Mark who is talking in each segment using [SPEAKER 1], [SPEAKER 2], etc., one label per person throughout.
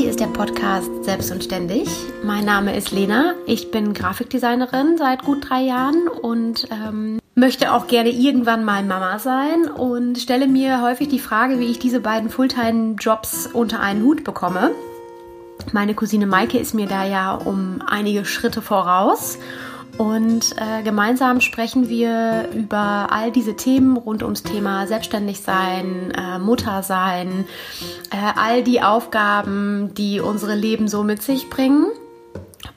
[SPEAKER 1] hier ist der Podcast Selbst und Ständig. Mein Name ist Lena. Ich bin Grafikdesignerin seit gut drei Jahren und ähm, möchte auch gerne irgendwann mal Mama sein und stelle mir häufig die Frage, wie ich diese beiden Fulltime-Jobs unter einen Hut bekomme. Meine Cousine Maike ist mir da ja um einige Schritte voraus und äh, gemeinsam sprechen wir über all diese Themen rund ums Thema Selbstständigsein, äh, Muttersein, äh, all die Aufgaben, die unsere Leben so mit sich bringen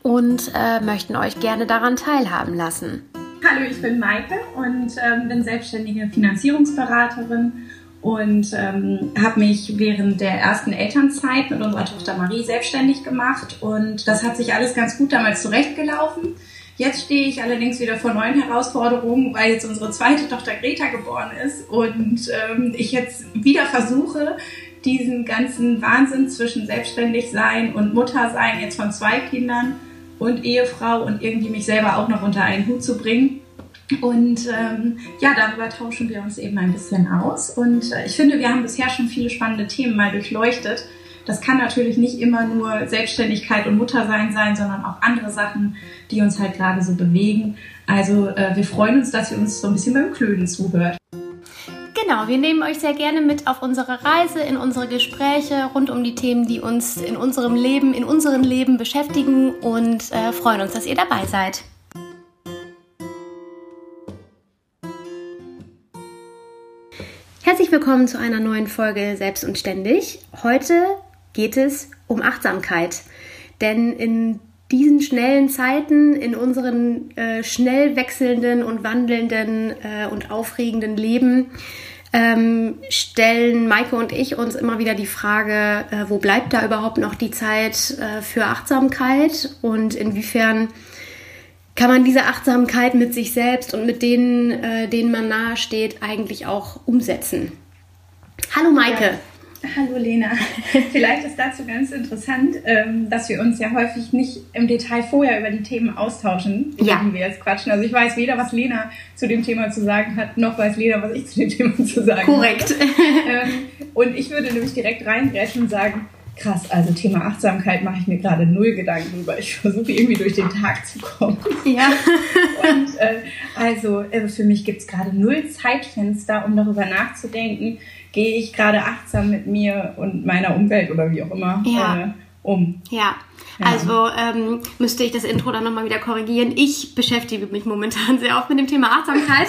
[SPEAKER 1] und äh, möchten euch gerne daran teilhaben lassen.
[SPEAKER 2] Hallo, ich bin Maike und ähm, bin selbstständige Finanzierungsberaterin und ähm, habe mich während der ersten Elternzeit mit unserer Tochter Marie selbstständig gemacht und das hat sich alles ganz gut damals zurechtgelaufen. Jetzt stehe ich allerdings wieder vor neuen Herausforderungen, weil jetzt unsere zweite Tochter Greta geboren ist und ähm, ich jetzt wieder versuche, diesen ganzen Wahnsinn zwischen selbstständig sein und Mutter sein jetzt von zwei Kindern und Ehefrau und irgendwie mich selber auch noch unter einen Hut zu bringen. Und ähm, ja, darüber tauschen wir uns eben ein bisschen aus. Und äh, ich finde, wir haben bisher schon viele spannende Themen mal durchleuchtet. Das kann natürlich nicht immer nur Selbstständigkeit und Muttersein sein, sondern auch andere Sachen, die uns halt gerade so bewegen. Also äh, wir freuen uns, dass ihr uns so ein bisschen beim Klönen zuhört.
[SPEAKER 1] Genau, wir nehmen euch sehr gerne mit auf unsere Reise, in unsere Gespräche rund um die Themen, die uns in unserem Leben, in unserem Leben beschäftigen und äh, freuen uns, dass ihr dabei seid. Herzlich willkommen zu einer neuen Folge Selbst und Ständig. Heute geht es um Achtsamkeit. Denn in diesen schnellen Zeiten, in unseren äh, schnell wechselnden und wandelnden äh, und aufregenden Leben, ähm, stellen Maike und ich uns immer wieder die Frage, äh, wo bleibt da überhaupt noch die Zeit äh, für Achtsamkeit und inwiefern kann man diese Achtsamkeit mit sich selbst und mit denen, äh, denen man nahe steht, eigentlich auch umsetzen. Hallo Maike.
[SPEAKER 2] Ja. Hallo Lena. Vielleicht ist dazu ganz interessant, ähm, dass wir uns ja häufig nicht im Detail vorher über die Themen austauschen,
[SPEAKER 1] ja.
[SPEAKER 2] wir jetzt quatschen. Also ich weiß weder, was Lena zu dem Thema zu sagen hat, noch weiß Lena, was ich zu dem Thema zu sagen habe. Korrekt. Und ich würde nämlich direkt reingrätschen und sagen, krass, also Thema Achtsamkeit mache ich mir gerade null Gedanken drüber. Ich versuche irgendwie durch den Tag zu kommen.
[SPEAKER 1] Ja.
[SPEAKER 2] und äh, also äh, für mich gibt es gerade null Zeitfenster, um darüber nachzudenken, gehe ich gerade achtsam mit mir und meiner Umwelt oder wie auch immer
[SPEAKER 1] ja.
[SPEAKER 2] Um.
[SPEAKER 1] Ja. ja. Also ähm, müsste ich das Intro dann nochmal wieder korrigieren. Ich beschäftige mich momentan sehr oft mit dem Thema Achtsamkeit.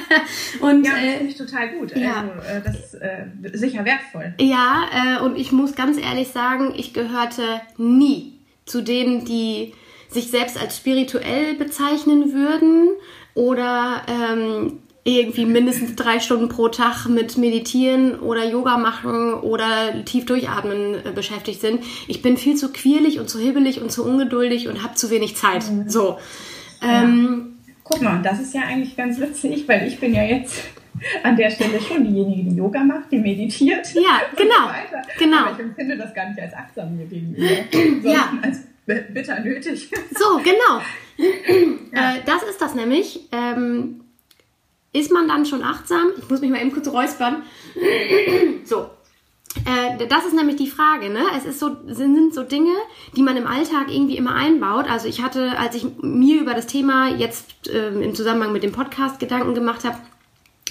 [SPEAKER 2] und, ja, das äh, finde ich total gut.
[SPEAKER 1] Ja.
[SPEAKER 2] Also, äh, das ist äh, sicher wertvoll.
[SPEAKER 1] Ja, äh, und ich muss ganz ehrlich sagen, ich gehörte nie zu denen, die sich selbst als spirituell bezeichnen würden oder ähm, irgendwie mindestens drei Stunden pro Tag mit Meditieren oder Yoga machen oder tief durchatmen äh, beschäftigt sind. Ich bin viel zu quirlig und zu hibbelig und zu ungeduldig und habe zu wenig Zeit. Mhm. So.
[SPEAKER 2] Ja. Ähm, Guck mal, das ist ja eigentlich ganz witzig, weil ich bin ja jetzt an der Stelle schon diejenige, die Yoga macht, die meditiert.
[SPEAKER 1] Ja, genau.
[SPEAKER 2] So
[SPEAKER 1] genau.
[SPEAKER 2] Aber ich empfinde das gar nicht als achtsam mir gegenüber, sondern ja. als bitter nötig.
[SPEAKER 1] So, genau. Ja. Äh, das ist das nämlich. Ähm, ist man dann schon achtsam? Ich muss mich mal eben kurz räuspern. so. Äh, das ist nämlich die Frage, ne? Es ist so, sind so Dinge, die man im Alltag irgendwie immer einbaut. Also ich hatte, als ich mir über das Thema jetzt äh, im Zusammenhang mit dem Podcast Gedanken gemacht habe,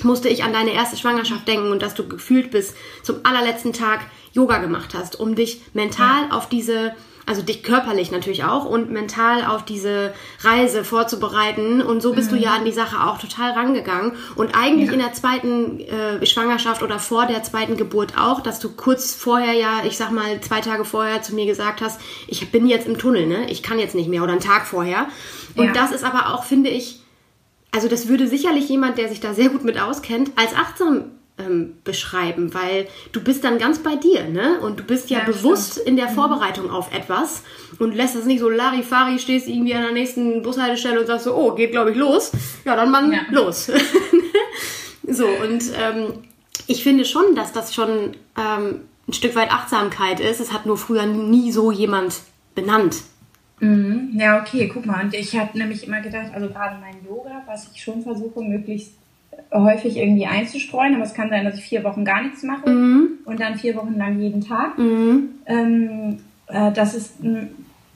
[SPEAKER 1] musste ich an deine erste Schwangerschaft denken und dass du gefühlt bis zum allerletzten Tag Yoga gemacht hast, um dich mental ja. auf diese also dich körperlich natürlich auch und mental auf diese Reise vorzubereiten. Und so bist mhm. du ja an die Sache auch total rangegangen. Und eigentlich ja. in der zweiten äh, Schwangerschaft oder vor der zweiten Geburt auch, dass du kurz vorher ja, ich sag mal zwei Tage vorher zu mir gesagt hast, ich bin jetzt im Tunnel, ne? Ich kann jetzt nicht mehr oder einen Tag vorher. Und ja. das ist aber auch, finde ich, also das würde sicherlich jemand, der sich da sehr gut mit auskennt, als achtsam ähm, beschreiben, weil du bist dann ganz bei dir, ne? Und du bist ja, ja bewusst stimmt. in der mhm. Vorbereitung auf etwas und lässt es nicht so Larifari, stehst irgendwie an der nächsten Bushaltestelle und sagst so, oh, geht glaube ich los. Ja, dann Mann, ja. los. so, und ähm, ich finde schon, dass das schon ähm, ein Stück weit Achtsamkeit ist. Es hat nur früher nie so jemand benannt.
[SPEAKER 2] Mhm. Ja, okay, guck mal. Und ich habe nämlich immer gedacht, also gerade mein Yoga, was ich schon versuche, möglichst häufig irgendwie einzustreuen, aber es kann sein, dass ich vier Wochen gar nichts mache
[SPEAKER 1] mhm.
[SPEAKER 2] und dann vier Wochen lang jeden Tag.
[SPEAKER 1] Mhm.
[SPEAKER 2] Ähm, äh, das ist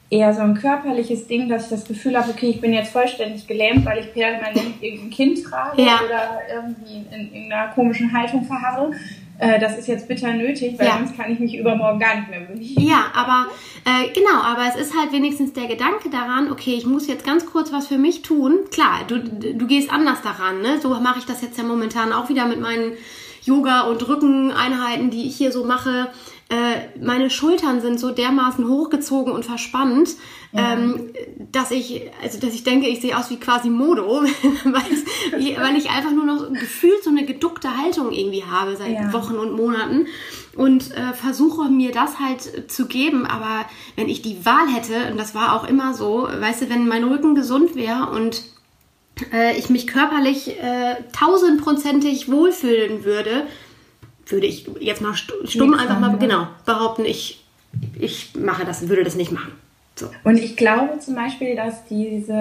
[SPEAKER 2] eher so ein körperliches Ding, dass ich das Gefühl habe, okay, ich bin jetzt vollständig gelähmt, weil ich permanent irgendein Kind trage ja. oder irgendwie in irgendeiner komischen Haltung verharre. Äh, das ist jetzt bitter nötig, weil ja. sonst kann ich mich übermorgen gar nicht mehr bewegen.
[SPEAKER 1] Ja, aber äh, genau, aber es ist halt wenigstens der Gedanke daran, okay, ich muss jetzt ganz kurz was für mich tun. Klar, du, du gehst anders daran, ne? So mache ich das jetzt ja momentan auch wieder mit meinen Yoga- und Rückeneinheiten, die ich hier so mache äh, meine Schultern sind so dermaßen hochgezogen und verspannt, ja. ähm, dass ich, also dass ich denke, ich sehe aus wie quasi Modo, weil, weil ich einfach nur noch gefühlt so eine geduckte Haltung irgendwie habe seit ja. Wochen und Monaten und äh, versuche mir das halt zu geben. Aber wenn ich die Wahl hätte, und das war auch immer so, weißt du, wenn mein Rücken gesund wäre und äh, ich mich körperlich äh, tausendprozentig wohlfühlen würde, würde ich jetzt mal stumm Nichts einfach mal, genau, behaupten, ich, ich mache das, würde das nicht machen. So.
[SPEAKER 2] Und ich glaube zum Beispiel, dass diese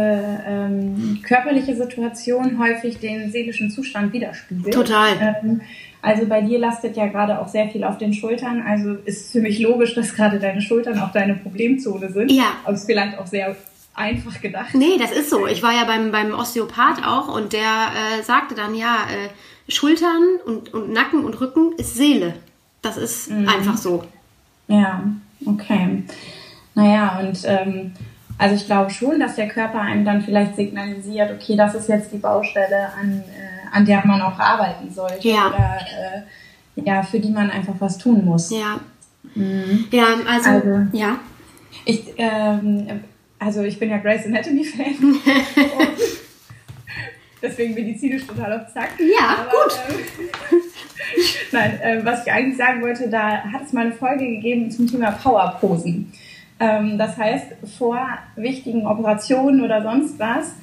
[SPEAKER 2] ähm, körperliche Situation häufig den seelischen Zustand widerspiegelt.
[SPEAKER 1] Total.
[SPEAKER 2] Ähm, also bei dir lastet ja gerade auch sehr viel auf den Schultern. Also ist für mich logisch, dass gerade deine Schultern auch deine Problemzone sind.
[SPEAKER 1] Ja.
[SPEAKER 2] Aber es vielleicht auch sehr einfach gedacht.
[SPEAKER 1] Nee, das ist so. Ich war ja beim, beim Osteopath auch und der äh, sagte dann, ja, äh, Schultern und, und Nacken und Rücken ist Seele. Das ist mhm. einfach so.
[SPEAKER 2] Ja, okay. Naja, und ähm, also ich glaube schon, dass der Körper einem dann vielleicht signalisiert, okay, das ist jetzt die Baustelle, an, äh, an der man auch arbeiten sollte.
[SPEAKER 1] Ja.
[SPEAKER 2] Oder äh, ja, für die man einfach was tun muss.
[SPEAKER 1] Ja. Mhm. Ja, also, also, ja.
[SPEAKER 2] Ich, ähm, also ich bin ja Grace Anatomy-Fan. deswegen medizinisch total auf Zack.
[SPEAKER 1] Ja, Aber, gut. Ähm,
[SPEAKER 2] nein, äh, was ich eigentlich sagen wollte, da hat es mal eine Folge gegeben zum Thema Powerposen. Ähm, das heißt, vor wichtigen Operationen oder sonst was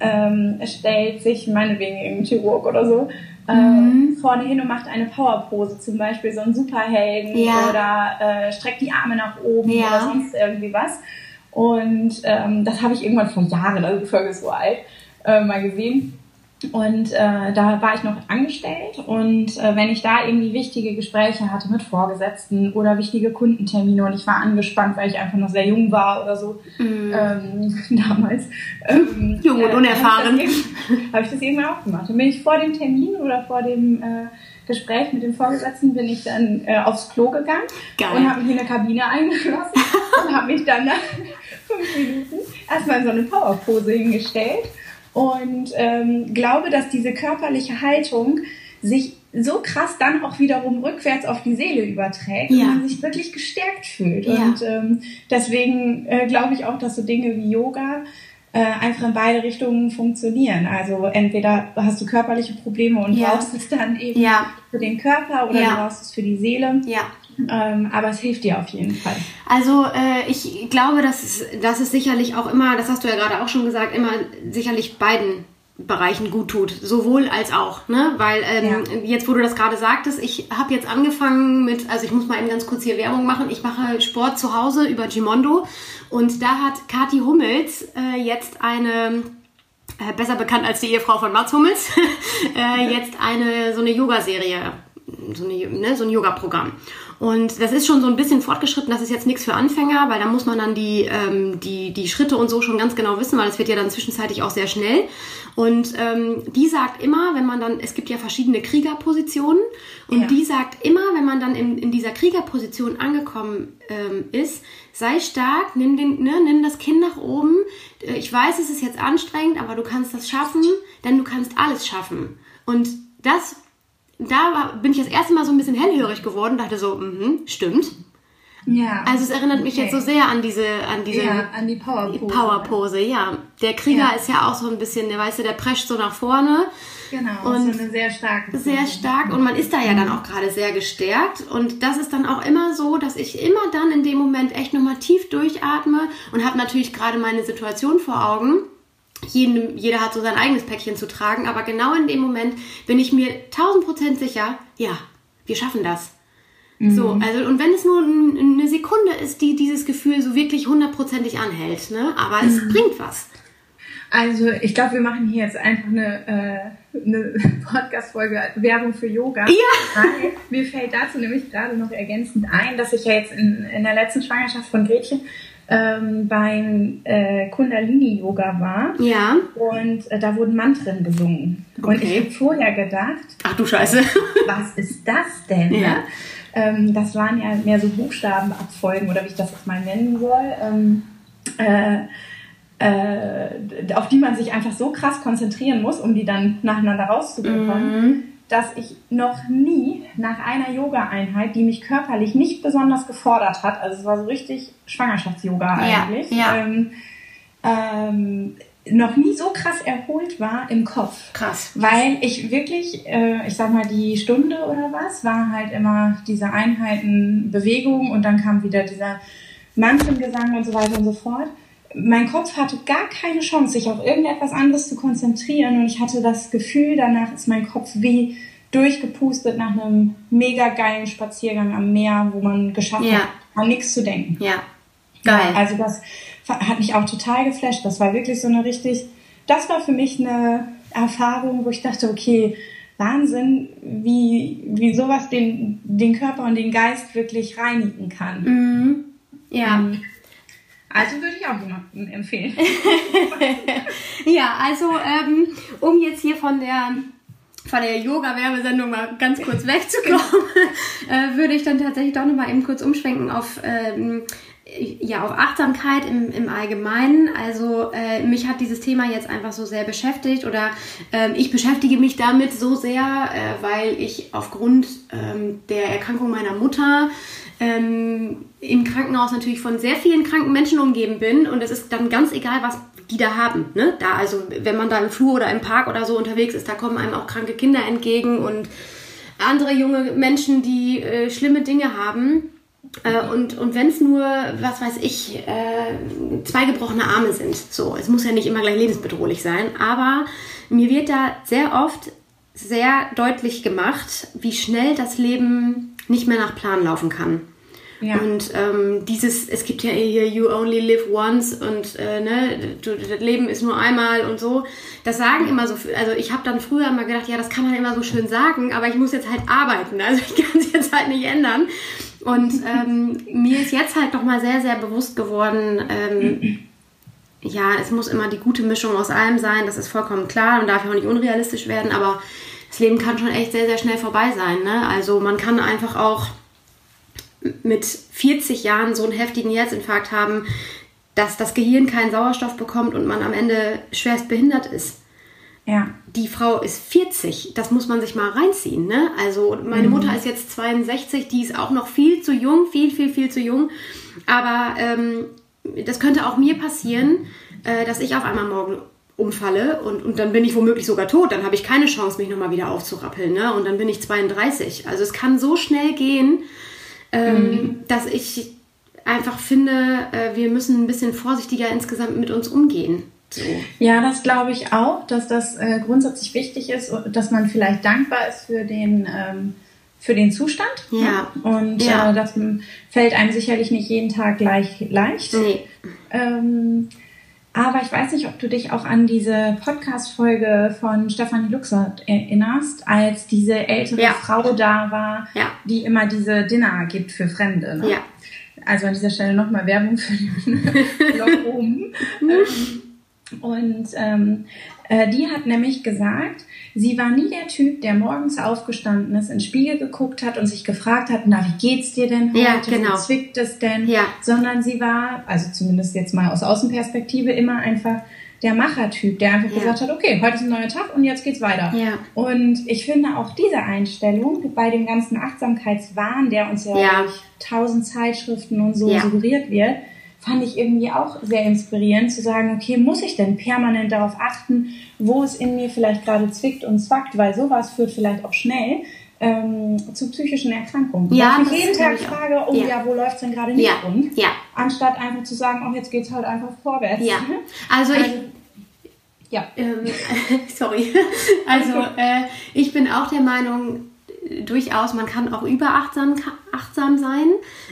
[SPEAKER 2] ähm, stellt sich meinetwegen irgendein Chirurg oder so äh, mhm. vorne hin und macht eine Powerpose, zum Beispiel so ein Superhelden ja. oder äh, streckt die Arme nach oben ja. oder sonst irgendwie was. Und ähm, das habe ich irgendwann vor Jahren, also die Folge ist so alt, äh, mal gesehen. Und äh, da war ich noch angestellt und äh, wenn ich da irgendwie wichtige Gespräche hatte mit Vorgesetzten oder wichtige Kundentermine und ich war angespannt, weil ich einfach noch sehr jung war oder so mm. ähm, damals. Ähm,
[SPEAKER 1] jung und äh, unerfahren.
[SPEAKER 2] Habe ich, das irgendwann auch gemacht. Und bin ich vor dem Termin oder vor dem äh, Gespräch mit dem Vorgesetzten bin ich dann äh, aufs Klo gegangen Geil. und habe mich in der Kabine eingeschlossen und habe mich dann fünf Minuten erstmal in so eine Powerpose hingestellt und ähm, glaube, dass diese körperliche Haltung sich so krass dann auch wiederum rückwärts auf die Seele überträgt ja. und man sich wirklich gestärkt fühlt. Ja. Und ähm, deswegen äh, glaube ich auch, dass so Dinge wie Yoga äh, einfach in beide Richtungen funktionieren. Also entweder hast du körperliche Probleme und ja. brauchst es dann eben für den Körper oder du brauchst es für die Seele.
[SPEAKER 1] Ja.
[SPEAKER 2] Ähm, aber es hilft dir auf jeden Fall.
[SPEAKER 1] Also äh, ich glaube, dass es, dass es sicherlich auch immer, das hast du ja gerade auch schon gesagt, immer sicherlich beiden Bereichen gut tut, sowohl als auch, ne? Weil ähm, ja. jetzt, wo du das gerade sagtest, ich habe jetzt angefangen mit, also ich muss mal eben ganz kurz hier Werbung machen. Ich mache Sport zu Hause über Gimondo und da hat Kathi Hummels äh, jetzt eine äh, besser bekannt als die Ehefrau von Mats Hummels, äh, jetzt eine so eine Yoga-Serie, so, eine, ne, so ein Yoga-Programm. Und das ist schon so ein bisschen fortgeschritten, das ist jetzt nichts für Anfänger, weil da muss man dann die, ähm, die, die Schritte und so schon ganz genau wissen, weil es wird ja dann zwischenzeitlich auch sehr schnell. Und ähm, die sagt immer, wenn man dann, es gibt ja verschiedene Kriegerpositionen, und ja. die sagt immer, wenn man dann in, in dieser Kriegerposition angekommen ähm, ist, sei stark, nimm, den, ne, nimm das Kind nach oben. Äh, ich weiß, es ist jetzt anstrengend, aber du kannst das schaffen, denn du kannst alles schaffen. Und das da bin ich das erste Mal so ein bisschen hellhörig geworden, dachte so, mhm, stimmt.
[SPEAKER 2] Ja.
[SPEAKER 1] Also es erinnert mich okay. jetzt so sehr an diese, an diese
[SPEAKER 2] ja, an die Powerpose.
[SPEAKER 1] Powerpose, ja. Der Krieger ja. ist ja auch so ein bisschen, der weißt du, der prescht so nach vorne.
[SPEAKER 2] Genau, und so eine sehr starke.
[SPEAKER 1] Sehr stark und man ist da ja dann auch gerade sehr gestärkt und das ist dann auch immer so, dass ich immer dann in dem Moment echt nochmal tief durchatme und habe natürlich gerade meine Situation vor Augen jeden, jeder hat so sein eigenes Päckchen zu tragen, aber genau in dem Moment bin ich mir 1000% sicher, ja, wir schaffen das. Mhm. So, also, und wenn es nur eine Sekunde ist, die dieses Gefühl so wirklich hundertprozentig anhält, ne, aber es mhm. bringt was.
[SPEAKER 2] Also ich glaube, wir machen hier jetzt einfach eine, äh, eine Podcast-Folge Werbung für Yoga.
[SPEAKER 1] Ja.
[SPEAKER 2] Weil mir fällt dazu nämlich gerade noch ergänzend ein, dass ich ja jetzt in, in der letzten Schwangerschaft von Gretchen ähm, beim äh, Kundalini-Yoga war.
[SPEAKER 1] Ja.
[SPEAKER 2] Und äh, da wurden Mantren gesungen. Und
[SPEAKER 1] Okay.
[SPEAKER 2] ich habe vorher gedacht,
[SPEAKER 1] Ach du Scheiße.
[SPEAKER 2] was ist das denn?
[SPEAKER 1] Ja.
[SPEAKER 2] ne? Ähm, das waren ja mehr so Buchstabenabfolgen oder wie ich das jetzt mal nennen soll. Ähm, äh, äh, auf die man sich einfach so krass konzentrieren muss, um die dann nacheinander rauszubekommen,
[SPEAKER 1] Mhm.
[SPEAKER 2] Dass ich noch nie nach einer Yoga-Einheit, die mich körperlich nicht besonders gefordert hat, also es war so richtig Schwangerschafts-Yoga
[SPEAKER 1] Ja,
[SPEAKER 2] eigentlich,
[SPEAKER 1] ja.
[SPEAKER 2] Ähm, ähm, noch nie so krass erholt war im Kopf.
[SPEAKER 1] Krass.
[SPEAKER 2] Weil ich wirklich, äh, ich sag mal, die Stunde oder was, war halt immer diese Einheiten Bewegung und dann kam wieder dieser Mantrengesang und so weiter und so fort. Mein Kopf hatte gar keine Chance, sich auf irgendetwas anderes zu konzentrieren und ich hatte das Gefühl, danach ist mein Kopf wie durchgepustet nach einem mega geilen Spaziergang am Meer, wo man geschafft
[SPEAKER 1] Ja.
[SPEAKER 2] hat, an nichts zu denken.
[SPEAKER 1] Ja. Geil.
[SPEAKER 2] Also das hat mich auch total geflasht. Das war wirklich so eine richtig, das war für mich eine Erfahrung, wo ich dachte, okay, Wahnsinn, wie, wie sowas den, den Körper und den Geist wirklich reinigen kann.
[SPEAKER 1] Mhm. Ja.
[SPEAKER 2] Also würde ich auch jemandem empfehlen.
[SPEAKER 1] Ja, also um, um jetzt hier von der von der Yoga-Werbesendung mal ganz kurz wegzukommen, äh, würde ich dann tatsächlich doch nochmal eben kurz umschwenken auf, ähm, ja, auf Achtsamkeit im, im Allgemeinen. Also äh, mich hat dieses Thema jetzt einfach so sehr beschäftigt oder ähm, ich beschäftige mich damit so sehr, äh, weil ich aufgrund ähm, der Erkrankung meiner Mutter ähm, im Krankenhaus natürlich von sehr vielen kranken Menschen umgeben bin und es ist dann ganz egal, was die da haben. Ne? Da, also wenn man da im Flur oder im Park oder so unterwegs ist, da kommen einem auch kranke Kinder entgegen und andere junge Menschen, die äh, schlimme Dinge haben. Äh, und und wenn es nur, was weiß ich, äh, zwei gebrochene Arme sind, so, es muss ja nicht immer gleich lebensbedrohlich sein, aber mir wird da sehr oft sehr deutlich gemacht, wie schnell das Leben nicht mehr nach Plan laufen kann.
[SPEAKER 2] Ja.
[SPEAKER 1] Und ähm, dieses, es gibt ja hier You Only Live Once und äh, ne, das Leben ist nur einmal und so. Das sagen immer so, also ich habe dann früher immer gedacht, ja, das kann man immer so schön sagen, aber ich muss jetzt halt arbeiten, also ich kann es jetzt halt nicht ändern. Und ähm, mir ist jetzt halt nochmal sehr, sehr bewusst geworden, ähm, ja, es muss immer die gute Mischung aus allem sein, das ist vollkommen klar und darf ja auch nicht unrealistisch werden, aber das Leben kann schon echt sehr, sehr schnell vorbei sein. Ne? Also man kann einfach auch mit 40 Jahren so einen heftigen Herzinfarkt haben, dass das Gehirn keinen Sauerstoff bekommt und man am Ende schwerst behindert ist.
[SPEAKER 2] Ja.
[SPEAKER 1] Die Frau ist 40, das muss man sich mal reinziehen. Ne? Also meine Mutter ist jetzt 62, die ist auch noch viel zu jung, viel, viel, viel zu jung. Aber ähm, das könnte auch mir passieren, äh, dass ich auf einmal morgen umfalle und, und dann bin ich womöglich sogar tot. Dann habe ich keine Chance, mich nochmal wieder aufzurappeln. Ne? Und dann bin ich 32. Also es kann so schnell gehen, ähm, dass ich einfach finde, äh, wir müssen ein bisschen vorsichtiger insgesamt mit uns umgehen. So.
[SPEAKER 2] Ja, das glaube ich auch, dass das äh, grundsätzlich wichtig ist, und dass man vielleicht dankbar ist für den, ähm, für den Zustand.
[SPEAKER 1] Ja.
[SPEAKER 2] Ne? Und
[SPEAKER 1] Ja.
[SPEAKER 2] Äh, das fällt einem sicherlich nicht jeden Tag gleich leicht.
[SPEAKER 1] Nee.
[SPEAKER 2] Ähm, aber ich weiß nicht, ob du dich auch an diese Podcast-Folge von Stefanie Luxert erinnerst, als diese ältere
[SPEAKER 1] Ja.
[SPEAKER 2] Frau da war,
[SPEAKER 1] Ja.
[SPEAKER 2] die immer diese Dinner gibt für Fremde. Ne?
[SPEAKER 1] Ja.
[SPEAKER 2] Also an dieser Stelle nochmal Werbung für den Blog oben. ähm, und ähm, äh, die hat nämlich gesagt, sie war nie der Typ, der morgens aufgestanden ist, in den Spiegel geguckt hat und sich gefragt hat, na, wie geht's dir denn heute?
[SPEAKER 1] Ja, genau.
[SPEAKER 2] Wo zwickt es denn?
[SPEAKER 1] Ja.
[SPEAKER 2] Sondern sie war, also zumindest jetzt mal aus Außenperspektive, immer einfach der Machertyp, der einfach
[SPEAKER 1] Ja.
[SPEAKER 2] gesagt hat, okay, heute ist ein neuer Tag und jetzt geht's weiter.
[SPEAKER 1] Ja.
[SPEAKER 2] Und ich finde auch diese Einstellung bei dem ganzen Achtsamkeitswahn, der uns ja, durch tausend Zeitschriften und so suggeriert wird, fand ich irgendwie auch sehr inspirierend zu sagen, okay, muss ich denn permanent darauf achten, wo es in mir vielleicht gerade zwickt und zwackt, weil sowas führt vielleicht auch schnell ähm, zu psychischen Erkrankungen.
[SPEAKER 1] Ja,
[SPEAKER 2] Dass ich
[SPEAKER 1] das
[SPEAKER 2] jeden Tag
[SPEAKER 1] ich
[SPEAKER 2] frage, oh
[SPEAKER 1] Ja.
[SPEAKER 2] ja, wo läuft's denn gerade nicht
[SPEAKER 1] Ja.
[SPEAKER 2] rund?
[SPEAKER 1] Ja.
[SPEAKER 2] Anstatt einfach zu sagen, oh, jetzt geht's halt einfach vorwärts.
[SPEAKER 1] Ja. Also ich,
[SPEAKER 2] Also, ja.
[SPEAKER 1] Ähm, sorry. Also äh, ich bin auch der Meinung, durchaus, man kann auch überachtsam achtsam sein.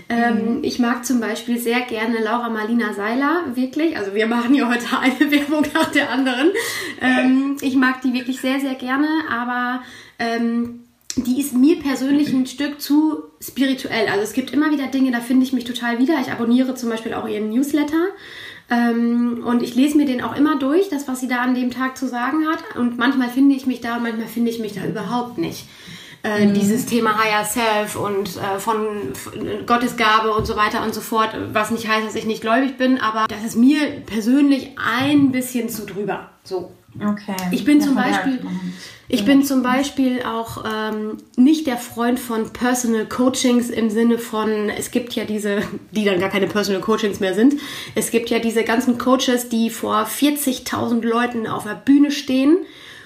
[SPEAKER 1] Ähm, mhm. Ich mag zum Beispiel sehr gerne Laura Marlina Seiler, wirklich. Also wir machen ja heute eine Werbung nach der anderen. Ähm, ich mag die wirklich sehr, sehr gerne, aber ähm, die ist mir persönlich ein Stück zu spirituell. Also es gibt immer wieder Dinge, da finde ich mich total wieder. Ich abonniere zum Beispiel auch ihren Newsletter. Ähm, und ich lese mir den auch immer durch, das, was sie da an dem Tag zu sagen hat. Und manchmal finde ich mich da, manchmal finde ich mich da überhaupt nicht. Äh, mhm. Dieses Thema Higher Self und äh, von, von Gottesgabe und so weiter und so fort, was nicht heißt, dass ich nicht gläubig bin, aber das ist mir persönlich ein bisschen zu drüber. So.
[SPEAKER 2] Okay.
[SPEAKER 1] Ich bin ja, zum Beispiel, ich bin zum Beispiel auch ähm, nicht der Freund von Personal Coachings im Sinne von, es gibt ja diese, die dann gar keine Personal Coachings mehr sind. Es gibt ja diese ganzen Coaches, die vor 40.000 Leuten auf der Bühne stehen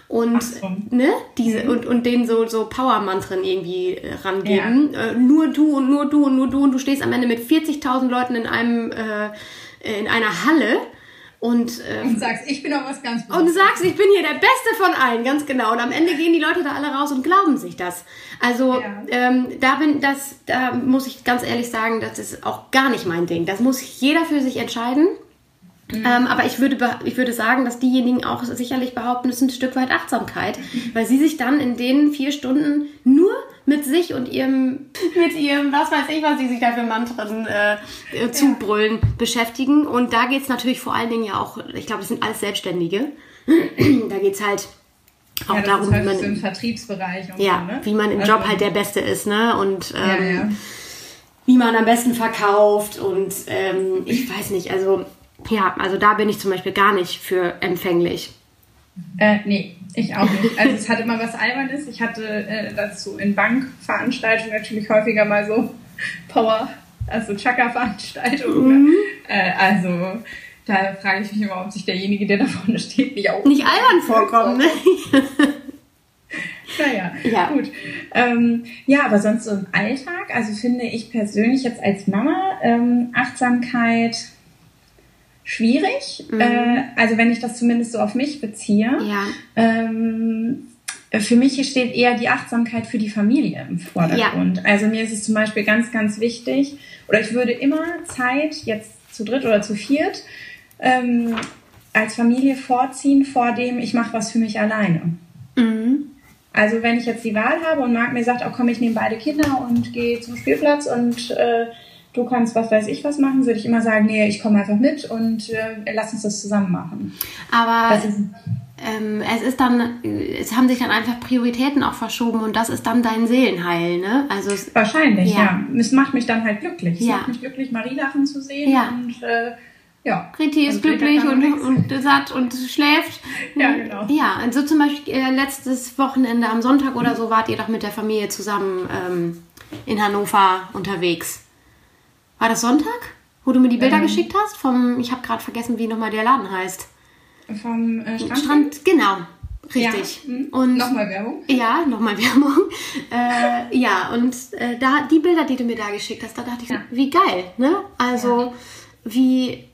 [SPEAKER 1] und so. ne diese mhm. und und denen so so Power Mantren irgendwie rangeben ja. äh, nur du und nur du und nur du und du stehst am Ende mit 40.000 Leuten in einem äh, in einer Halle und,
[SPEAKER 2] äh, und sagst, ich bin auch was ganz
[SPEAKER 1] Besonderes. Und sagst, ich bin hier der Beste von allen, ganz genau. Und am Ende gehen die Leute da alle raus und glauben sich das. Also ja. ähm, da bin das, da muss ich ganz ehrlich sagen, das ist auch gar nicht mein Ding. Das muss jeder für sich entscheiden. Mhm. Ähm, aber ich würde, ich würde sagen, dass diejenigen auch sicherlich behaupten, es ist ein Stück weit Achtsamkeit, mhm. weil sie sich dann in den vier Stunden nur mit sich und ihrem, mit ihrem, was weiß ich, was sie sich da für Mantren äh, zubrüllen, ja. beschäftigen. Und da geht es natürlich vor allen Dingen ja auch, ich glaube, das sind alles Selbstständige. da geht es halt auch ja, darum,
[SPEAKER 2] halt wie man. Im Vertriebsbereich und
[SPEAKER 1] ja,
[SPEAKER 2] so, ne?
[SPEAKER 1] wie man im also, Job halt der Beste ist, ne? Und ähm, ja, wie man am besten verkauft und ähm, ich weiß nicht, also ja, also da bin ich zum Beispiel gar nicht für empfänglich.
[SPEAKER 2] Äh, nee, ich auch nicht. Also es hat immer was Albernes. Ich hatte äh, dazu in Bankveranstaltungen natürlich häufiger mal so Power, also Chakra-Veranstaltungen. Mhm. Äh, also da frage ich mich immer, ob sich derjenige, der da vorne steht, nicht auch
[SPEAKER 1] nicht albern vorkommt. Ne?
[SPEAKER 2] naja, ja. gut. Ähm, ja, aber sonst so im Alltag, also finde ich persönlich jetzt als Mama ähm, Achtsamkeit schwierig. Mhm. Äh, also wenn ich das zumindest so auf mich beziehe.
[SPEAKER 1] Ja.
[SPEAKER 2] Ähm, für mich steht eher die Achtsamkeit für die Familie im Vordergrund. Ja. Also mir ist es zum Beispiel ganz, ganz wichtig, oder ich würde immer Zeit, jetzt zu dritt oder zu viert, ähm, als Familie vorziehen vor dem, ich mache was für mich alleine. Mhm. Also wenn ich jetzt die Wahl habe und Marc mir sagt, oh komm, ich nehme beide Kinder und gehe zum Spielplatz und äh, du kannst was weiß ich was machen, würde ich immer sagen, nee, ich komme einfach mit und äh, lass uns das zusammen machen.
[SPEAKER 1] Aber ähm, es ist dann, es haben sich dann einfach Prioritäten auch verschoben und das ist dann dein Seelenheil, ne? Also es,
[SPEAKER 2] wahrscheinlich, ja. ja. Es macht mich dann halt glücklich. Es ja. macht mich glücklich, Marie lachen zu sehen
[SPEAKER 1] ja.
[SPEAKER 2] und äh, ja.
[SPEAKER 1] Riti ist glücklich und, und, satt und schläft.
[SPEAKER 2] Ja, genau.
[SPEAKER 1] Ja, und so zum Beispiel äh, letztes Wochenende am Sonntag oder so wart ihr doch mit der Familie zusammen ähm, in Hannover unterwegs. War das Sonntag? Wo du mir die Bilder ähm, geschickt hast? Vom, ich habe gerade vergessen, wie nochmal der Laden heißt.
[SPEAKER 2] Vom äh, Strand?
[SPEAKER 1] Strand? Genau. Richtig.
[SPEAKER 2] Ja. Mhm. Und nochmal Werbung?
[SPEAKER 1] Ja, nochmal Werbung. äh, ja, und äh, da die Bilder, die du mir da geschickt hast, da dachte ich, ja. wie geil, ne? Also ja. wie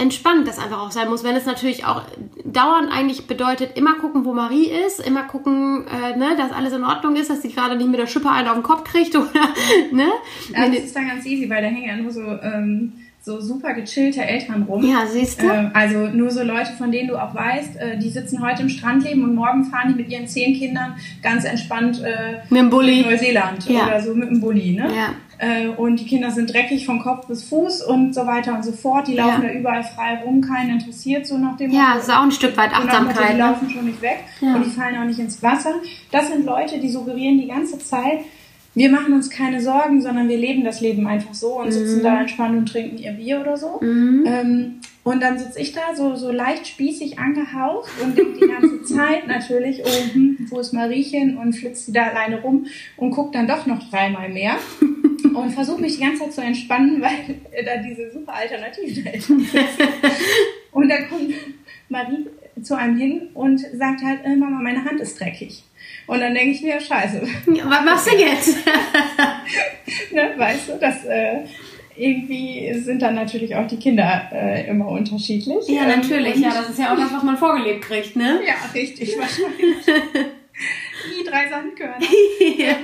[SPEAKER 1] entspannt das einfach auch sein muss, wenn es natürlich auch dauernd eigentlich bedeutet, immer gucken, wo Marie ist, immer gucken, äh, ne, dass alles in Ordnung ist, dass sie gerade nicht mit der Schippe einen auf den Kopf kriegt oder, ne?
[SPEAKER 2] Ja, das ist dann ganz easy, weil da hängen ja nur so, ähm, so super gechillte Eltern rum.
[SPEAKER 1] Ja, siehst du?
[SPEAKER 2] Äh, also nur so Leute, von denen du auch weißt, äh, die sitzen heute im Strandleben und morgen fahren die mit ihren zehn Kindern ganz entspannt äh,
[SPEAKER 1] mit dem Bulli.
[SPEAKER 2] Neuseeland
[SPEAKER 1] ja.
[SPEAKER 2] oder so mit dem Bulli, ne?
[SPEAKER 1] Ja.
[SPEAKER 2] Äh, und die Kinder sind dreckig von Kopf bis Fuß und so weiter und so fort. Die laufen ja. da überall frei rum, keinen interessiert so nach dem
[SPEAKER 1] Ja, ist auch ein Stück weit Achtsamkeit.
[SPEAKER 2] Motto, die ne? laufen schon nicht weg und die fallen auch nicht ins Wasser. Das sind Leute, die suggerieren die ganze Zeit, wir machen uns keine Sorgen, sondern wir leben das Leben einfach so und sitzen mhm. da entspannt und trinken ihr Bier oder so. Mhm. Ähm, und dann sitze ich da so, so leicht spießig angehaucht und denke die ganze Zeit natürlich, oh, hm, wo ist Mariechen? Und flitzt sie da alleine rum und guckt dann doch noch dreimal mehr. und versuche mich die ganze Zeit zu entspannen, weil da diese super alternativen Eltern sind. und dann kommt Marie zu einem hin und sagt halt, äh, Mama, meine Hand ist dreckig. Und dann denke ich mir, scheiße.
[SPEAKER 1] Was machst du jetzt?
[SPEAKER 2] ne, weißt du, das äh, irgendwie sind dann natürlich auch die Kinder äh, immer unterschiedlich.
[SPEAKER 1] Ja, natürlich. Ähm, ja, das ist ja auch das, was man vorgelebt kriegt, ne?
[SPEAKER 2] Ja, richtig, wahrscheinlich. Die drei Sandkörner. ja.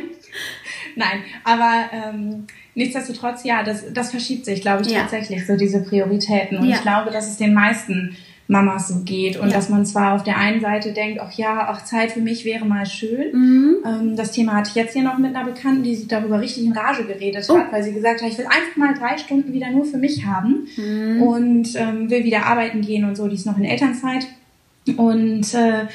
[SPEAKER 2] Nein, aber ähm, nichtsdestotrotz, ja, das, das verschiebt sich, glaube ich, ja. tatsächlich, so diese Prioritäten. Und ja. ich glaube, dass es den meisten Mamas so geht und ja. dass man zwar auf der einen Seite denkt, ach ja, auch Zeit für mich wäre mal schön. Mhm. Ähm, das Thema hatte ich jetzt hier noch mit einer Bekannten, die sich darüber richtig in Rage geredet oh. hat, weil sie gesagt hat, ich will einfach mal drei Stunden wieder nur für mich haben mhm. und ähm, will wieder arbeiten gehen und so. Die ist noch in Elternzeit und äh,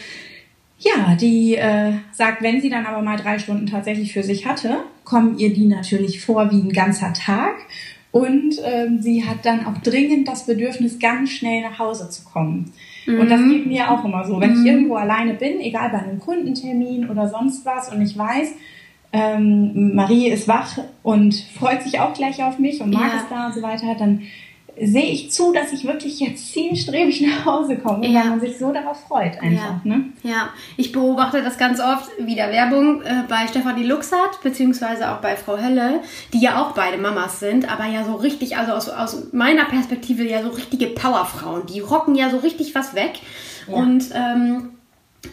[SPEAKER 2] ja, die äh, sagt, wenn sie dann aber mal drei Stunden tatsächlich für sich hatte, kommen ihr die natürlich vor wie ein ganzer Tag. Und ähm, sie hat dann auch dringend das Bedürfnis, ganz schnell nach Hause zu kommen. Mhm. Und das mhm. geht mir auch immer so. Wenn mhm. ich irgendwo alleine bin, egal bei einem Kundentermin oder sonst was, und ich weiß, ähm, Marie ist wach und freut sich auch gleich auf mich und mag ja. es da und so weiter, dann sehe ich zu, dass ich wirklich jetzt zielstrebig nach Hause komme, ja. weil man sich so darauf freut einfach.
[SPEAKER 1] Ja. Ne? ja, ich beobachte das ganz oft, wieder Werbung äh, bei Stefanie Luxert, beziehungsweise auch bei Frau Hölle, die ja auch beide Mamas sind, aber ja so richtig, also aus, aus meiner Perspektive ja so richtige Powerfrauen, die rocken ja so richtig was weg. Ja. Und ähm,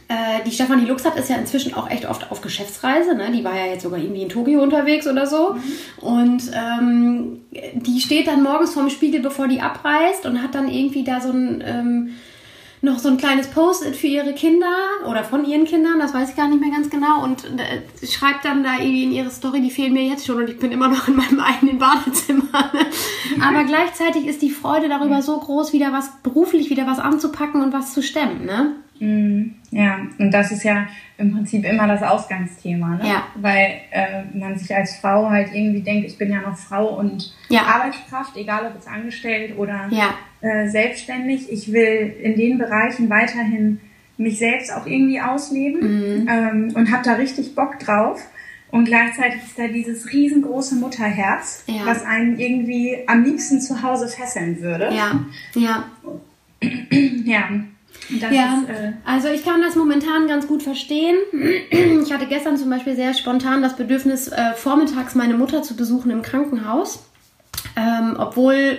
[SPEAKER 1] äh, die Stefanie Luxert ist ja inzwischen auch echt oft auf Geschäftsreise. Ne? Die war ja jetzt sogar irgendwie in Tokio unterwegs oder so. Mhm. Und ähm, die steht dann morgens vorm Spiegel, bevor die abreist und hat dann irgendwie da so ein... Ähm, noch so ein kleines Post-it für ihre Kinder oder von ihren Kindern, das weiß ich gar nicht mehr ganz genau, und äh, schreibt dann da irgendwie in ihre Story, die fehlen mir jetzt schon und ich bin immer noch in meinem eigenen Badezimmer. Aber gleichzeitig ist die Freude darüber so groß, wieder was beruflich, wieder was anzupacken und was zu stemmen, ne?
[SPEAKER 2] Mhm. Ja, und das ist ja im Prinzip immer das Ausgangsthema, ne? Ja. Weil äh, man sich als Frau halt irgendwie denkt, ich bin ja noch Frau und ja. Arbeitskraft, egal ob jetzt angestellt oder ja. äh, selbstständig. Ich will in den Bereichen weiterhin mich selbst auch irgendwie ausleben mhm. ähm, und habe da richtig Bock drauf. Und gleichzeitig ist da dieses riesengroße Mutterherz, ja. was einen irgendwie am liebsten zu Hause fesseln würde.
[SPEAKER 1] Ja, ja. ja. Ja, ist, äh also ich kann das momentan ganz gut verstehen. Ich hatte gestern zum Beispiel sehr spontan das Bedürfnis, äh, vormittags meine Mutter zu besuchen im Krankenhaus. Ähm, obwohl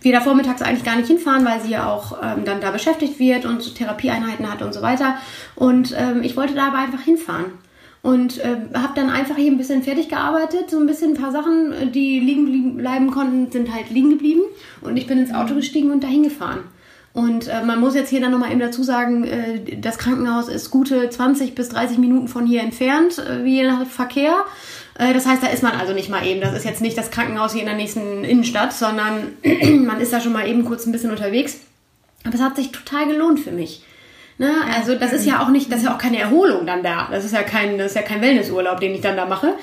[SPEAKER 1] wir da vormittags eigentlich gar nicht hinfahren, weil sie ja auch ähm, dann da beschäftigt wird und Therapieeinheiten hat und so weiter. Und ähm, ich wollte da aber einfach hinfahren. Und äh, habe dann einfach hier ein bisschen fertig gearbeitet, so ein bisschen ein paar Sachen, die liegen bleiben konnten, sind halt liegen geblieben. Und ich bin ins Auto gestiegen und dahin gefahren. Und äh, man muss jetzt hier dann nochmal eben dazu sagen, äh, das Krankenhaus ist gute 20 bis 30 Minuten von hier entfernt, äh, wie nach Verkehr. Äh, das heißt, da ist man also nicht mal eben. Das ist jetzt nicht das Krankenhaus hier in der nächsten Innenstadt, sondern man ist da schon mal eben kurz ein bisschen unterwegs. Aber es hat sich total gelohnt für mich. Ne? Also das ist ja auch nicht, das ist ja auch keine Erholung dann da. Das ist ja kein, das ist ja kein Wellnessurlaub, den ich dann da mache.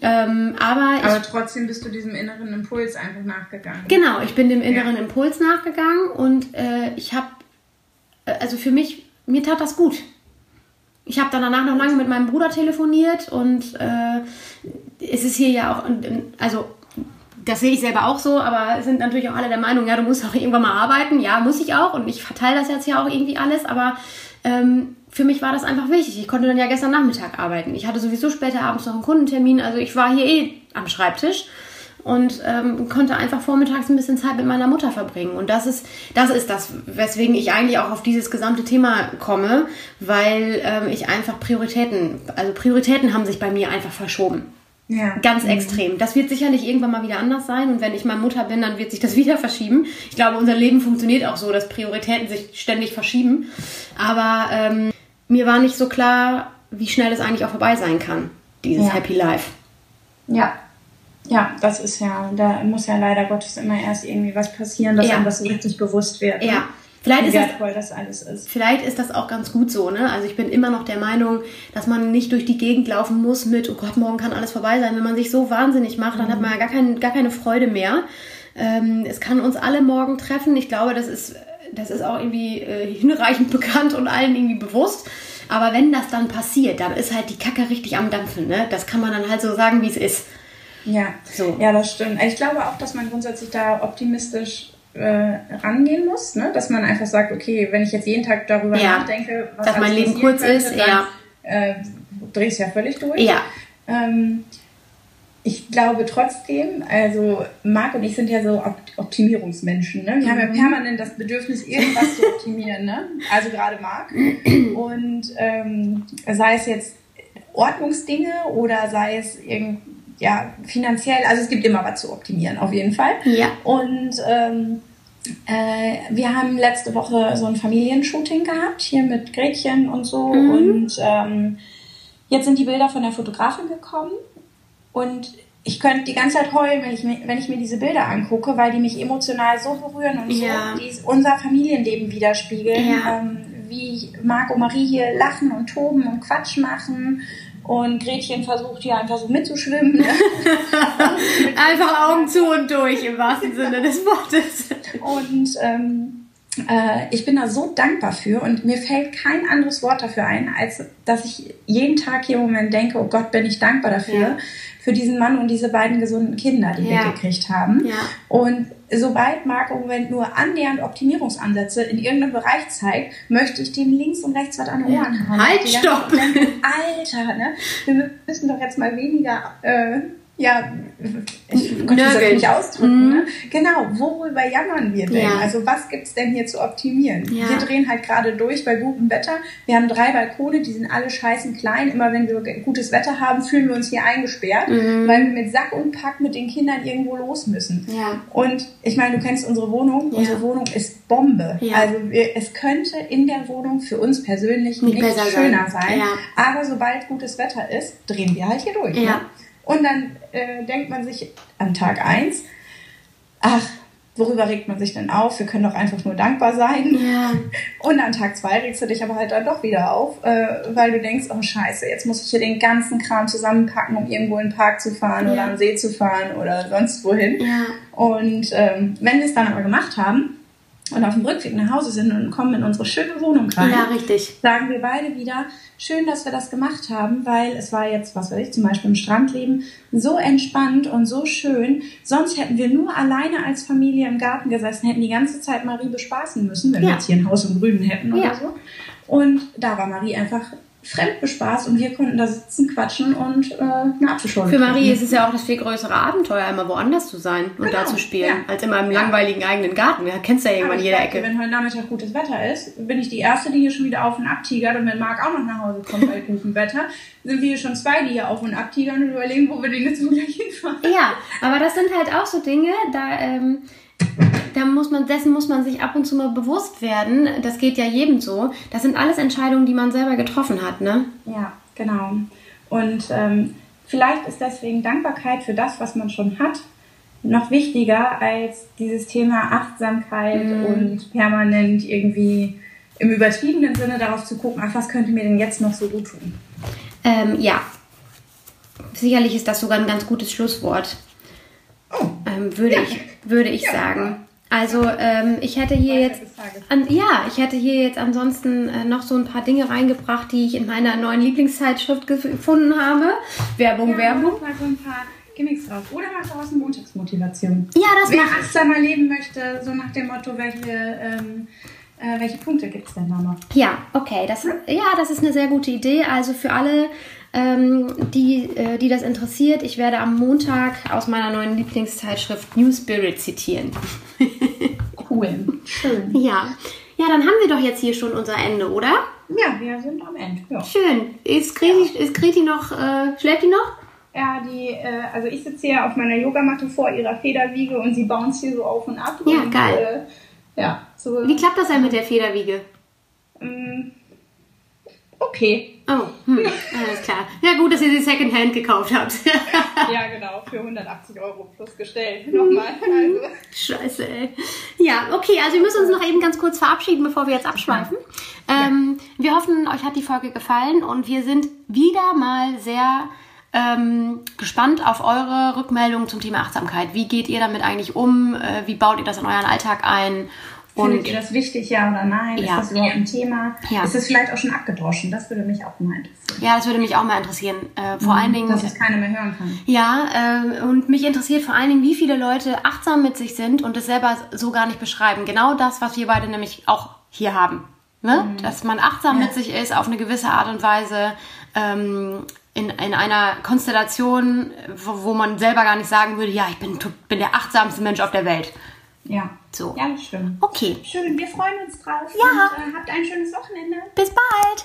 [SPEAKER 1] Ähm, aber,
[SPEAKER 2] aber trotzdem bist du diesem inneren Impuls einfach nachgegangen.
[SPEAKER 1] Genau, ich bin dem inneren ja. Impuls nachgegangen und äh, ich habe, äh, also für mich, mir tat das gut. Ich habe dann danach noch lange mit meinem Bruder telefoniert und äh, es ist hier ja auch, also das sehe ich selber auch so, aber sind natürlich auch alle der Meinung, ja, du musst auch irgendwann mal arbeiten. Ja, muss ich auch und ich verteile das jetzt ja auch irgendwie alles, aber ähm, für mich war das einfach wichtig. Ich konnte dann ja gestern Nachmittag arbeiten. Ich hatte sowieso später abends noch einen Kundentermin, also ich war hier eh am Schreibtisch und ähm, konnte einfach vormittags ein bisschen Zeit mit meiner Mutter verbringen. Und das ist, das ist das, weswegen ich eigentlich auch auf dieses gesamte Thema komme, weil ähm, ich einfach Prioritäten, also Prioritäten haben sich bei mir einfach verschoben. Ja. Ganz mhm. extrem. Das wird sicherlich irgendwann mal wieder anders sein und wenn ich mal Mutter bin, dann wird sich das wieder verschieben. Ich glaube, unser Leben funktioniert auch so, dass Prioritäten sich ständig verschieben. Aber ähm, mir war nicht so klar, wie schnell es eigentlich auch vorbei sein kann, dieses ja. Happy Life.
[SPEAKER 2] Ja. Ja, das ist ja, da muss ja leider Gottes immer erst irgendwie was passieren, dass ja. einem das so richtig bewusst wird.
[SPEAKER 1] Ne? Ja. Vielleicht ist das, das alles ist. Vielleicht ist das auch ganz gut so, ne? Also ich bin immer noch der Meinung, dass man nicht durch die Gegend laufen muss mit, oh Gott, morgen kann alles vorbei sein. Wenn man sich so wahnsinnig macht, dann mhm. hat man ja gar, kein, gar keine Freude mehr. Ähm, es kann uns alle morgen treffen. Ich glaube, das ist, das ist auch irgendwie äh, hinreichend bekannt und allen irgendwie bewusst. Aber wenn das dann passiert, dann ist halt die Kacke richtig am Dampfen, ne? Das kann man dann halt so sagen, wie es ist.
[SPEAKER 2] Ja, so. ja, das stimmt. Ich glaube auch, dass man grundsätzlich da optimistisch äh, rangehen muss, ne? dass man einfach sagt, okay, wenn ich jetzt jeden Tag darüber ja. nachdenke,
[SPEAKER 1] was dass mein Leben kurz könnte, ist, dann, ja.
[SPEAKER 2] äh, drehe ich es ja völlig durch.
[SPEAKER 1] Ja.
[SPEAKER 2] Ähm, ich glaube trotzdem, also Marc und ich sind ja so Optimierungsmenschen. Ne? Wir mhm. haben ja mhm. permanent das Bedürfnis, irgendwas zu optimieren. Ne? Also gerade Marc. Und ähm, sei es jetzt Ordnungsdinge oder sei es irgend, ja, finanziell. Also es gibt immer was zu optimieren, auf jeden Fall.
[SPEAKER 1] Ja.
[SPEAKER 2] Und ähm, äh, wir haben letzte Woche so ein Familienshooting gehabt, hier mit Gretchen und so.
[SPEAKER 1] Mhm.
[SPEAKER 2] Und ähm, jetzt sind die Bilder von der Fotografin gekommen. Und ich könnte die ganze Zeit heulen, wenn ich, mir, wenn ich mir diese Bilder angucke, weil die mich emotional so berühren und
[SPEAKER 1] Ja.
[SPEAKER 2] so die unser Familienleben widerspiegeln.
[SPEAKER 1] Ja.
[SPEAKER 2] Ähm, wie Marc und Marie hier lachen und toben und Quatsch machen. Und Gretchen versucht hier einfach so mitzuschwimmen. ne?
[SPEAKER 1] Einfach Augen zu und durch im wahrsten Sinne des Wortes.
[SPEAKER 2] Und ähm, äh, ich bin da so dankbar für und mir fällt kein anderes Wort dafür ein, als dass ich jeden Tag hier im Moment denke, oh Gott, bin ich dankbar dafür,
[SPEAKER 1] Ja.
[SPEAKER 2] Für diesen Mann und diese beiden gesunden Kinder, die
[SPEAKER 1] Ja.
[SPEAKER 2] wir gekriegt haben.
[SPEAKER 1] Ja.
[SPEAKER 2] Und sobald Marc im Moment nur annähernd Optimierungsansätze in irgendeinem Bereich zeigt, möchte ich dem links und rechts was an den Ohren haben.
[SPEAKER 1] Halt, stopp!
[SPEAKER 2] Alter, ne? Wir müssen doch jetzt mal weniger, äh, ja, ich ich
[SPEAKER 1] Nörgeln.
[SPEAKER 2] mich ausdrücken,
[SPEAKER 1] Mhm.
[SPEAKER 2] ne? Genau, worüber jammern wir denn?
[SPEAKER 1] Ja.
[SPEAKER 2] Also was gibt's denn hier zu optimieren?
[SPEAKER 1] Ja.
[SPEAKER 2] Wir drehen halt gerade durch bei gutem Wetter. Wir haben drei Balkone, die sind alle scheißen klein. Immer wenn wir gutes Wetter haben, fühlen wir uns hier eingesperrt,
[SPEAKER 1] Mhm.
[SPEAKER 2] weil wir mit Sack und Pack mit den Kindern irgendwo los müssen.
[SPEAKER 1] Ja.
[SPEAKER 2] Und ich meine, du kennst unsere Wohnung. Unsere Wohnung ist Bombe. Also wir, es könnte in der Wohnung für uns persönlich
[SPEAKER 1] Nicht
[SPEAKER 2] nicht,
[SPEAKER 1] besser
[SPEAKER 2] schöner
[SPEAKER 1] sein.
[SPEAKER 2] sein. Aber sobald gutes Wetter ist, drehen wir halt hier durch.
[SPEAKER 1] Ja.
[SPEAKER 2] Ne? Und dann äh, denkt man sich an Tag eins, ach, worüber regt man sich denn auf? Wir können doch einfach nur dankbar sein.
[SPEAKER 1] Ja.
[SPEAKER 2] Und an Tag zwei regst du dich aber halt dann doch wieder auf, äh, weil du denkst, oh scheiße, jetzt muss ich hier den ganzen Kram zusammenpacken, um irgendwo in den Park zu fahren
[SPEAKER 1] Ja.
[SPEAKER 2] oder am See zu fahren oder sonst wohin.
[SPEAKER 1] Ja.
[SPEAKER 2] Und ähm, wenn wir es dann aber gemacht haben und auf dem Rückweg nach Hause sind und kommen in unsere schöne Wohnung rein,
[SPEAKER 1] Ja, richtig.
[SPEAKER 2] sagen wir beide wieder, schön, dass wir das gemacht haben, weil es war jetzt, was weiß ich, zum Beispiel im Strandleben, so entspannt und so schön. Sonst hätten wir nur alleine als Familie im Garten gesessen, hätten die ganze Zeit Marie bespaßen müssen, wenn
[SPEAKER 1] Ja.
[SPEAKER 2] wir jetzt hier ein Haus im Grünen hätten oder
[SPEAKER 1] Ja.
[SPEAKER 2] so. Und da war Marie einfach fremd bespaßt und wir konnten da sitzen, quatschen und äh, eine Apfelschorle
[SPEAKER 1] Für
[SPEAKER 2] trinken.
[SPEAKER 1] Marie ist es ja auch das viel größere Abenteuer, einmal woanders zu sein und
[SPEAKER 2] Genau,
[SPEAKER 1] da zu spielen,
[SPEAKER 2] ja.
[SPEAKER 1] als immer im
[SPEAKER 2] Ja.
[SPEAKER 1] langweiligen eigenen Garten. Ja, kennst du ja irgendwann in jeder Ecke.
[SPEAKER 2] Wenn heute Nachmittag gutes Wetter ist, bin ich die Erste, die hier schon wieder auf und ab tigert. Und wenn Marc auch noch nach Hause kommt bei gutem Wetter, sind wir hier schon zwei, die hier auf und ab tigern und überlegen, wo wir den jetzt wohl gleich hinfahren.
[SPEAKER 1] Ja, aber das sind halt auch so Dinge, da, ähm, da muss man, dessen muss man sich ab und zu mal bewusst werden. Das geht ja jedem so. Das sind alles Entscheidungen, die man selber getroffen hat, ne?
[SPEAKER 2] Ja, genau. Und ähm, vielleicht ist deswegen Dankbarkeit für das, was man schon hat, noch wichtiger als dieses Thema Achtsamkeit
[SPEAKER 1] Mhm.
[SPEAKER 2] und permanent irgendwie im übertriebenen Sinne darauf zu gucken, ach, was könnte mir denn jetzt noch so gut tun?
[SPEAKER 1] Ähm, ja. Sicherlich ist das sogar ein ganz gutes Schlusswort.
[SPEAKER 2] Oh.
[SPEAKER 1] Ähm, würde
[SPEAKER 2] Ja.
[SPEAKER 1] ich, würde ich
[SPEAKER 2] Ja.
[SPEAKER 1] sagen. Also ähm, ich hätte hier jetzt an, ja, ich hätte hier jetzt ansonsten äh, noch so ein paar Dinge reingebracht, die ich in meiner neuen Lieblingszeitschrift gef- gefunden habe. Werbung,
[SPEAKER 2] Ja,
[SPEAKER 1] Werbung.
[SPEAKER 2] mal so ein paar Gimmicks drauf. Oder mach daraus eine Montagsmotivation.
[SPEAKER 1] Ja, das
[SPEAKER 2] Wer
[SPEAKER 1] mache ich.
[SPEAKER 2] achtsamer leben möchte, so nach dem Motto, welche, ähm, äh, welche Punkte gibt es denn da noch?
[SPEAKER 1] Ja, okay. Das, ja, das ist eine sehr gute Idee. Also für alle, ähm, die, äh, die das interessiert, ich werde am Montag aus meiner neuen Lieblingszeitschrift New Spirit zitieren.
[SPEAKER 2] Cool. Schön.
[SPEAKER 1] Ja. Ja, dann haben wir doch jetzt hier schon unser Ende, oder?
[SPEAKER 2] Ja, wir sind am Ende. Ja,
[SPEAKER 1] Schön. Ist Greti, ist Greti noch, äh, schläft die noch?
[SPEAKER 2] ja die, äh, also ich sitze hier auf meiner Yogamatte vor ihrer Federwiege und sie bounce hier so auf und ab.
[SPEAKER 1] Ja,
[SPEAKER 2] und,
[SPEAKER 1] geil.
[SPEAKER 2] Äh, ja, so.
[SPEAKER 1] Wie klappt das denn mit der Federwiege?
[SPEAKER 2] ähm, okay.
[SPEAKER 1] Oh, hm, alles klar. Ja, gut, dass ihr sie Secondhand gekauft habt.
[SPEAKER 2] Ja, genau. Für 180 Euro plus gestellt. Nochmal. Also.
[SPEAKER 1] Scheiße, ey. Ja, okay, also wir müssen uns noch eben ganz kurz verabschieden, bevor wir jetzt abschweifen. Ähm, Wir hoffen, euch hat die Folge gefallen und wir sind wieder mal sehr ähm, gespannt auf eure Rückmeldungen zum Thema Achtsamkeit. Wie geht ihr damit eigentlich um? Äh, wie baut ihr das in euren Alltag ein?
[SPEAKER 2] Findet ihr das wichtig, ja oder nein?
[SPEAKER 1] Ja.
[SPEAKER 2] Ist das überhaupt ein Thema?
[SPEAKER 1] Ja.
[SPEAKER 2] Ist es vielleicht auch schon abgedroschen? Das würde mich auch mal interessieren.
[SPEAKER 1] ja, das würde mich auch mal interessieren. Äh, vor allen Dingen.
[SPEAKER 2] Dass es keiner mehr hören kann.
[SPEAKER 1] Ja, ähm, und mich interessiert vor allen Dingen, wie viele Leute achtsam mit sich sind und es selber so gar nicht beschreiben. Genau das, was wir beide nämlich auch hier haben. Ne? Dass man achtsam
[SPEAKER 2] Ja.
[SPEAKER 1] mit sich ist auf eine gewisse Art und Weise. Ähm, in, in einer Konstellation, wo, wo man selber gar nicht sagen würde, ja, ich bin, bin der achtsamste Mensch auf der Welt.
[SPEAKER 2] Ja.
[SPEAKER 1] So.
[SPEAKER 2] Ja, stimmt.
[SPEAKER 1] Okay,
[SPEAKER 2] Schön, wir freuen uns drauf.
[SPEAKER 1] Ja.
[SPEAKER 2] Und, äh, habt ein schönes Wochenende.
[SPEAKER 1] bis bald.